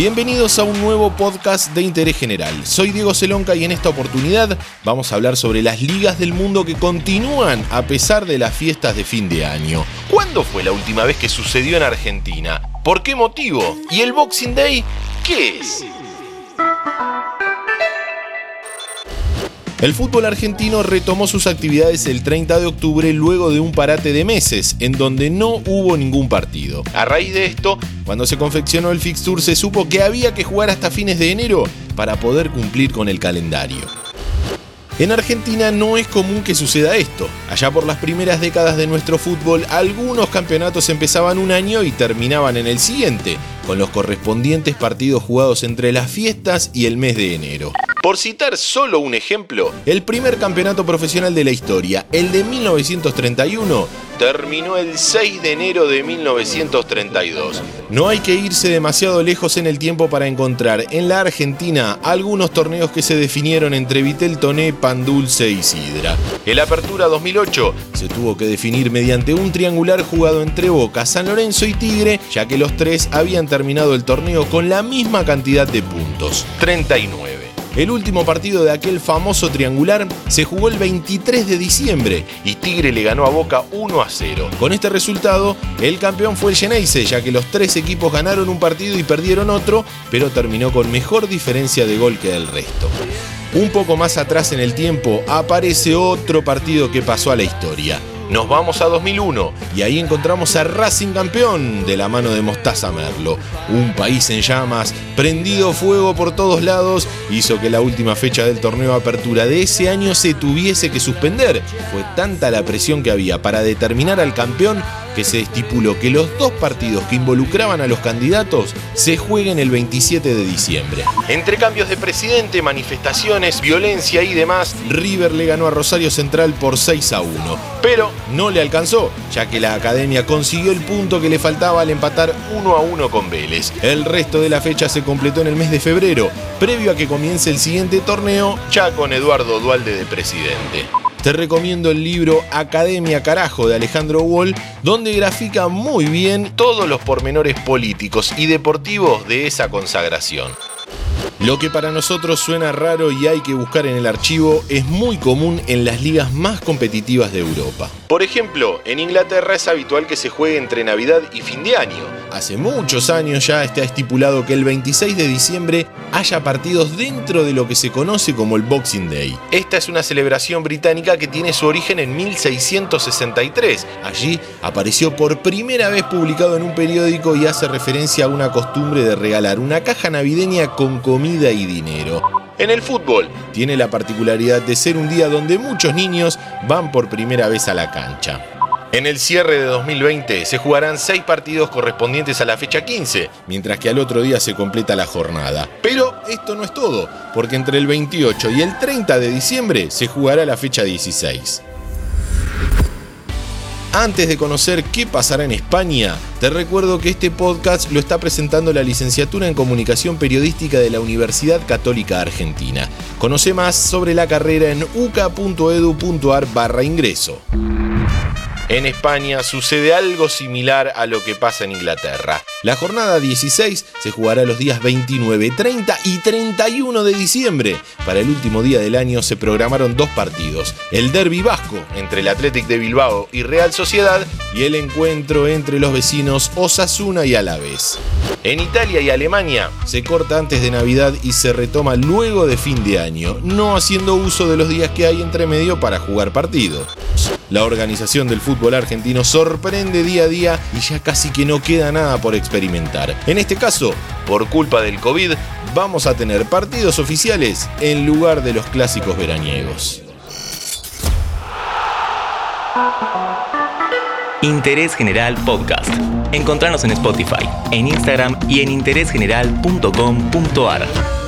Bienvenidos a un nuevo podcast de interés general. Soy Diego Celonca y en esta oportunidad vamos a hablar sobre las ligas del mundo que continúan a pesar de las fiestas de fin de año. ¿Cuándo fue la última vez que sucedió en Argentina? ¿Por qué motivo? ¿Y el Boxing Day qué es? El fútbol argentino retomó sus actividades el 30 de octubre luego de un parate de meses, en donde no hubo ningún partido. A raíz de esto, cuando se confeccionó el fixture se supo que había que jugar hasta fines de enero para poder cumplir con el calendario. En Argentina no es común que suceda esto. Allá por las primeras décadas de nuestro fútbol, algunos campeonatos empezaban un año y terminaban en el siguiente, con los correspondientes partidos jugados entre las fiestas y el mes de enero. Por citar solo un ejemplo, el primer campeonato profesional de la historia, el de 1931, terminó el 6 de enero de 1932. No hay que irse demasiado lejos en el tiempo para encontrar en la Argentina algunos torneos que se definieron entre Vitel Toné, Pan Dulce y Sidra. El Apertura 2008 se tuvo que definir mediante un triangular jugado entre Boca, San Lorenzo y Tigre, ya que los tres habían terminado el torneo con la misma cantidad de puntos, 39. El último partido de aquel famoso triangular se jugó el 23 de diciembre y Tigre le ganó a Boca 1 a 0. Con este resultado, el campeón fue el Geneise, ya que los tres equipos ganaron un partido y perdieron otro, pero terminó con mejor diferencia de gol que el resto. Un poco más atrás en el tiempo aparece otro partido que pasó a la historia. Nos vamos a 2001 y ahí encontramos a Racing campeón de la mano de Mostaza Merlo. Un país en llamas, prendido fuego por todos lados, hizo que la última fecha del torneo apertura de ese año se tuviese que suspender. Fue tanta la presión que había para determinar al campeón que se estipuló que los dos partidos que involucraban a los candidatos se jueguen el 27 de diciembre. Entre cambios de presidente, manifestaciones, violencia y demás, River le ganó a Rosario Central por 6 a 1. Pero no le alcanzó, ya que la academia consiguió el punto que le faltaba al empatar 1 a 1 con Vélez. El resto de la fecha se completó en el mes de febrero, previo a que comience el siguiente torneo, ya con Eduardo Dualde de presidente te recomiendo el libro Academia Carajo de Alejandro Wall, donde grafica muy bien todos los pormenores políticos y deportivos de esa consagración. Lo que para nosotros suena raro y hay que buscar en el archivo es muy común en las ligas más competitivas de Europa. Por ejemplo, en Inglaterra es habitual que se juegue entre Navidad y fin de año. Hace muchos años ya está estipulado que el 26 de diciembre haya partidos dentro de lo que se conoce como el Boxing Day. Esta es una celebración británica que tiene su origen en 1663. Allí apareció por primera vez publicado en un periódico y hace referencia a una costumbre de regalar una caja navideña con comida y dinero. En el fútbol, tiene la particularidad de ser un día donde muchos niños van por primera vez a la cancha. En el cierre de 2020 se jugarán seis partidos correspondientes a la fecha 15, mientras que al otro día se completa la jornada. Pero esto no es todo, porque entre el 28 y el 30 de diciembre se jugará la fecha 16. Antes de conocer qué pasará en España, te recuerdo que este podcast lo está presentando la licenciatura en Comunicación Periodística de la Universidad Católica Argentina. Conoce más sobre la carrera en uca.edu.ar barra ingreso. En España sucede algo similar a lo que pasa en Inglaterra. La jornada 16 se jugará los días 29, 30 y 31 de diciembre. Para el último día del año se programaron dos partidos, el derby vasco entre el Athletic de Bilbao y Real Sociedad y el encuentro entre los vecinos Osasuna y Alavés. En Italia y Alemania se corta antes de Navidad y se retoma luego de fin de año, no haciendo uso de los días que hay entre medio para jugar partidos. La organización del fútbol argentino sorprende día a día y ya casi que no queda nada por experimentar. En este caso, por culpa del COVID, vamos a tener partidos oficiales en lugar de los clásicos veraniegos. Interés General Podcast. Encontrarnos en Spotify, en Instagram y en interésgeneral.com.ar.